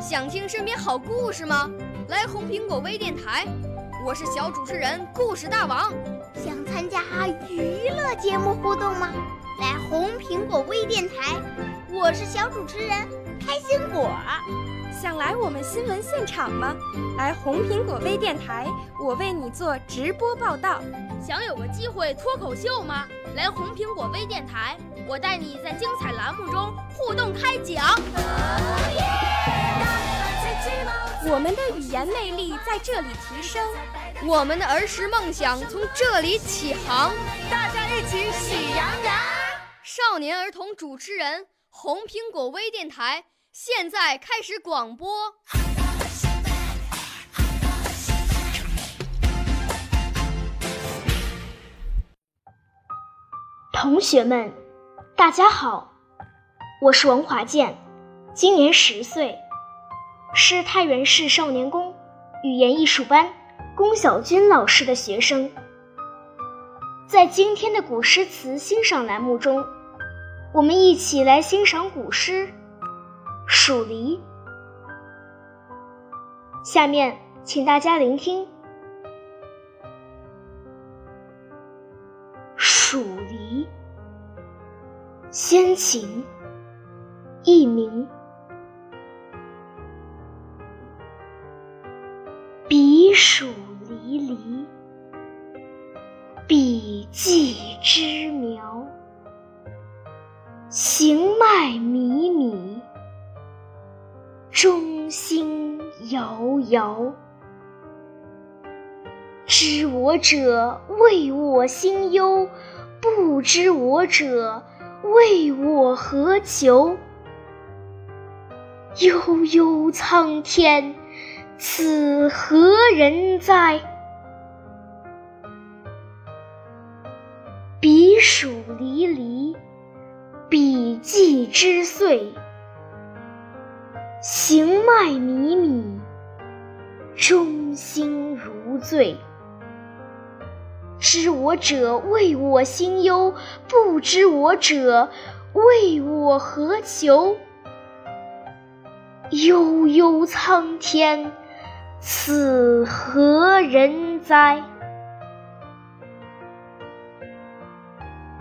想听身边好故事吗？来红苹果微电台，我是小主持人故事大王。想参加娱乐节目互动吗？来红苹果微电台，我是小主持人开心果。想来我们新闻现场吗？来红苹果微电台，我为你做直播报道。想有个机会脱口秀吗？来红苹果微电台，我带你在精彩栏目中互动开讲。我们的语言魅力在这里提升，我们的儿时梦想从这里起航。大家一起喜羊羊。少年儿童主持人，红苹果微电台现在开始广播。同学们，大家好，我是王华健，今年十岁。是太原市少年宫语言艺术班龚小军老师的学生。在今天的古诗词欣赏栏目中，我们一起来欣赏古诗《蜀离》。下面，请大家聆听《蜀离》，先秦，佚名。中心遥遥。知我者，谓我心忧；不知我者，谓我何求？悠悠苍天。此何人哉？彼黍离离，彼稷之穗。行迈靡靡，中心如醉。知我者，谓我心忧；不知我者，谓我何求？悠悠苍天。此何人哉？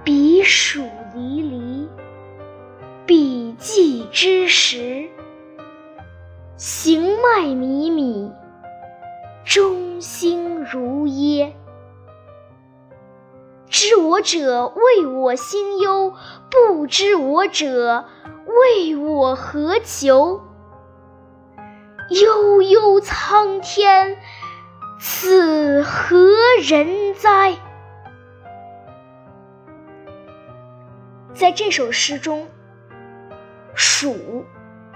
彼黍离离，彼稷之时。行迈靡靡，中心如噎。知我者，谓我心忧；不知我者，谓我何求？悠悠苍天，此何人哉？在这首诗中，“黍”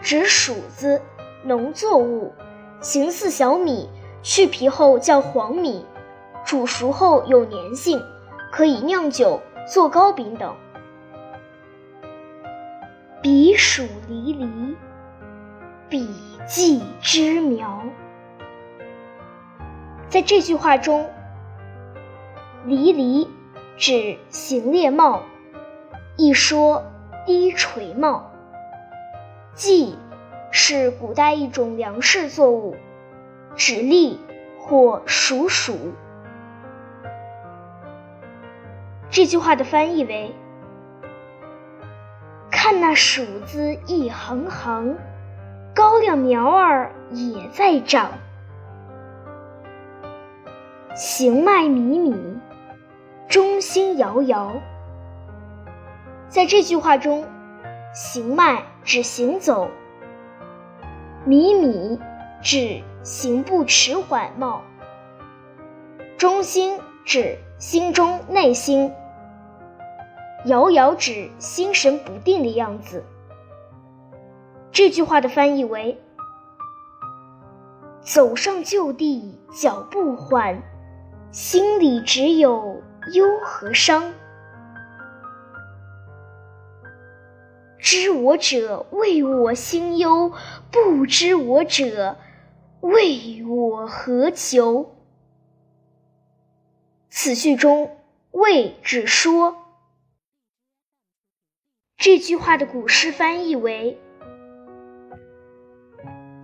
指黍子，农作物，形似小米，去皮后叫黄米，煮熟后有粘性，可以酿酒、做糕饼等。彼黍离离。彼稷之苗，在这句话中，“离离”指行列帽，一说低垂帽。稷是古代一种粮食作物，指栗或黍黍。这句话的翻译为：看那黍子一行行。高粱苗儿也在长，行迈靡靡，中心摇摇。在这句话中，行迈指行走，米米指行步迟缓冒，中心指心中内心，摇摇指心神不定的样子。这句话的翻译为：走上就地，脚步缓，心里只有忧和伤。知我者，谓我心忧；不知我者，谓我何求？此句中“谓”指说。这句话的古诗翻译为。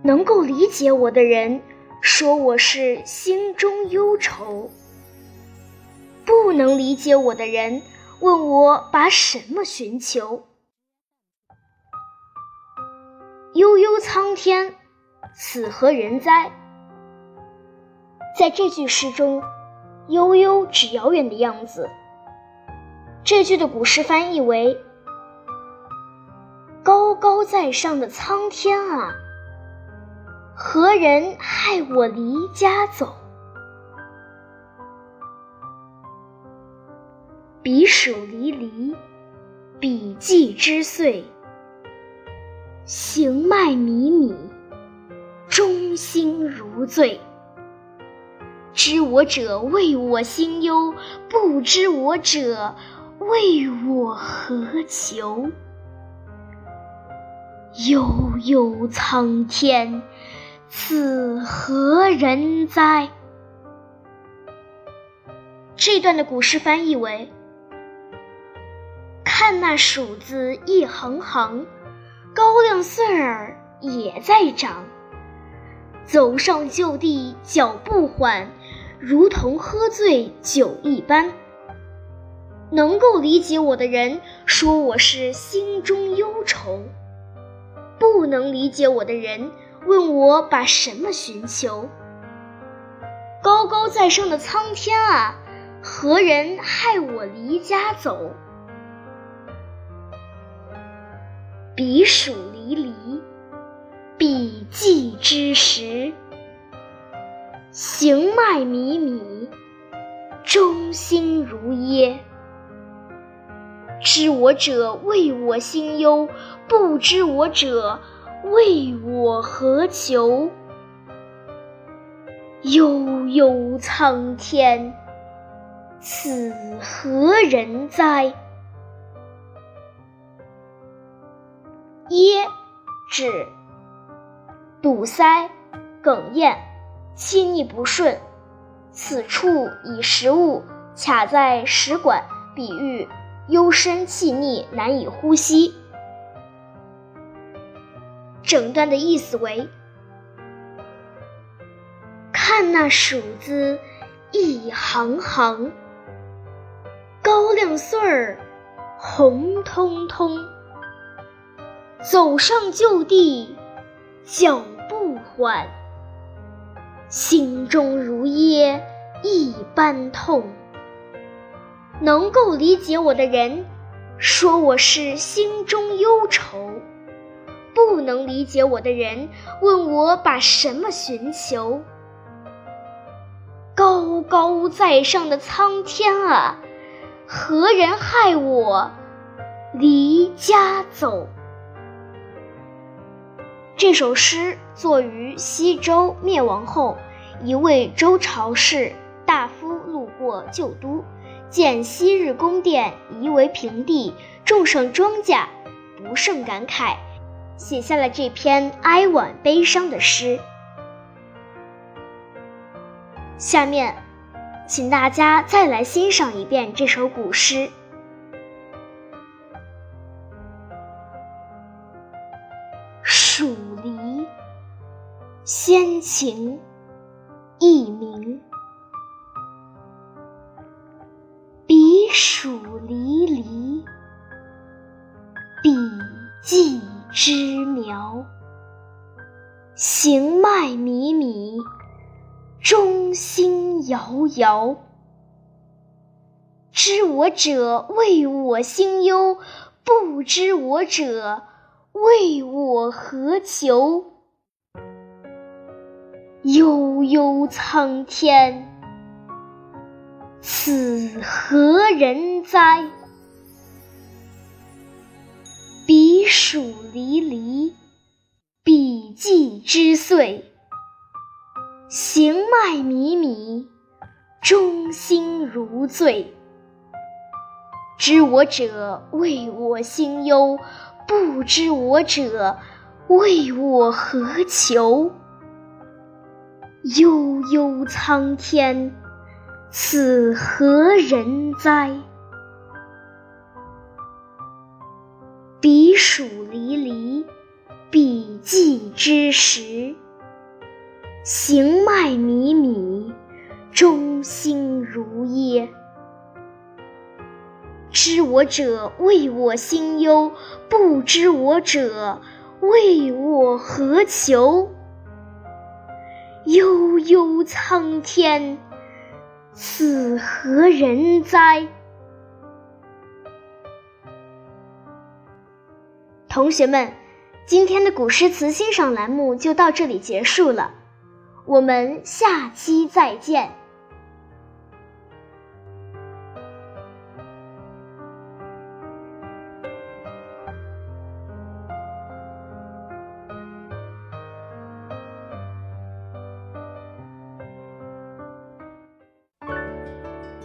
能够理解我的人说我是心中忧愁；不能理解我的人问我把什么寻求。苍天，此何人哉？在这句诗中，“悠悠”指遥远的样子。这句的古诗翻译为：“高高在上的苍天啊，何人害我离家走？彼黍离离，彼稷之岁。”行迈靡靡，中心如醉。知我者谓我心忧，不知我者谓我何求？悠悠苍天，此何人哉？这段的古诗翻译为：看那黍子一行行。高粱穗儿也在长，走上就地脚步缓，如同喝醉酒一般。能够理解我的人说我是心中忧愁，不能理解我的人问我把什么寻求。高高在上的苍天啊，何人害我离家走？彼黍离离，彼稷之实。行迈靡靡，中心如噎。知我者谓我心忧，不知我者谓我何求？悠悠苍天，此何人哉？噎，指堵塞、哽咽、气逆不顺。此处以食物卡在食管，比喻幽深气逆，难以呼吸。整段的意思为：看那鼠子一行行，高粱穗儿红彤彤。走上旧地，脚步缓，心中如噎一般痛。能够理解我的人，说我是心中忧愁；不能理解我的人，问我把什么寻求。高高在上的苍天啊，何人害我离家走？这首诗作于西周灭亡后，一位周朝士大夫路过旧都，见昔日宫殿夷为平地，种上庄稼，不胜感慨，写下了这篇哀婉悲伤的诗。下面，请大家再来欣赏一遍这首古诗。黍离，先秦，佚名。彼黍离离，彼稷之苗。行迈靡靡，中心摇摇。知我者谓我心忧，不知我者。谓我何求？悠悠苍天，此何人哉？彼黍离离，彼稷之岁。行迈靡靡，中心如醉。知我者谓我心忧。不知我者，谓我何求？悠悠苍天，此何人哉？彼黍离离，彼稷之实。行迈靡靡，中心如耶。知我者谓我心忧，不知我者谓我何求？悠悠苍天，此何人哉？同学们，今天的古诗词欣赏栏目就到这里结束了，我们下期再见。